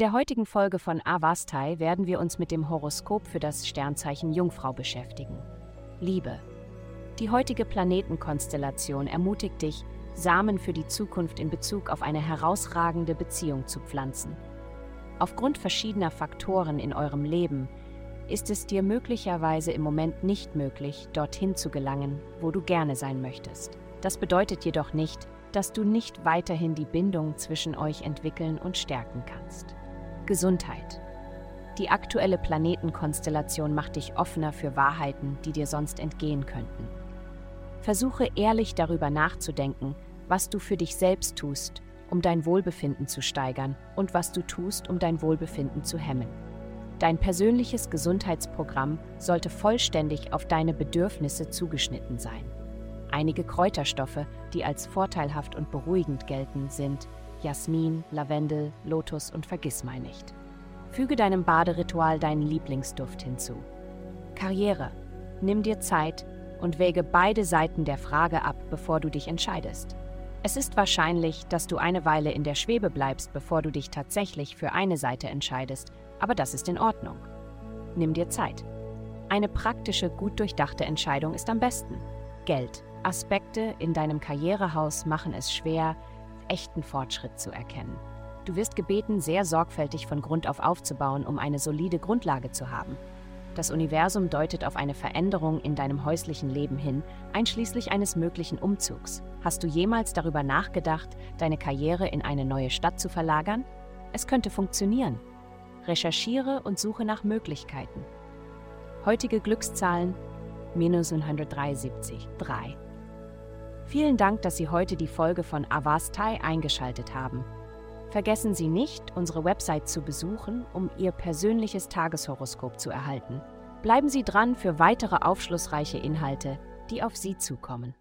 der heutigen Folge von Avastai werden wir uns mit dem Horoskop für das Sternzeichen Jungfrau beschäftigen. Liebe. Die heutige Planetenkonstellation ermutigt dich, Samen für die Zukunft in Bezug auf eine herausragende Beziehung zu pflanzen. Aufgrund verschiedener Faktoren in eurem Leben ist es dir möglicherweise im Moment nicht möglich, dorthin zu gelangen, wo du gerne sein möchtest. Das bedeutet jedoch nicht, dass du nicht weiterhin die Bindung zwischen euch entwickeln und stärken kannst. Gesundheit. Die aktuelle Planetenkonstellation macht dich offener für Wahrheiten, die dir sonst entgehen könnten. Versuche ehrlich darüber nachzudenken, was du für dich selbst tust, um dein Wohlbefinden zu steigern und was du tust, um dein Wohlbefinden zu hemmen. Dein persönliches Gesundheitsprogramm sollte vollständig auf deine Bedürfnisse zugeschnitten sein. Einige Kräuterstoffe, die als vorteilhaft und beruhigend gelten, sind Jasmin, Lavendel, Lotus und Vergissmeinnicht. Füge deinem Baderitual deinen Lieblingsduft hinzu. Karriere. Nimm dir Zeit und wäge beide Seiten der Frage ab, bevor du dich entscheidest. Es ist wahrscheinlich, dass du eine Weile in der Schwebe bleibst, bevor du dich tatsächlich für eine Seite entscheidest, aber das ist in Ordnung. Nimm dir Zeit. Eine praktische, gut durchdachte Entscheidung ist am besten. Geld. Aspekte in deinem Karrierehaus machen es schwer, echten Fortschritt zu erkennen. Du wirst gebeten, sehr sorgfältig von Grund auf aufzubauen, um eine solide Grundlage zu haben. Das Universum deutet auf eine Veränderung in deinem häuslichen Leben hin, einschließlich eines möglichen Umzugs. Hast du jemals darüber nachgedacht, deine Karriere in eine neue Stadt zu verlagern? Es könnte funktionieren. Recherchiere und suche nach Möglichkeiten. Heutige Glückszahlen minus 173, 3. Vielen Dank, dass Sie heute die Folge von Avastai eingeschaltet haben. Vergessen Sie nicht, unsere Website zu besuchen, um Ihr persönliches Tageshoroskop zu erhalten. Bleiben Sie dran für weitere aufschlussreiche Inhalte, die auf Sie zukommen.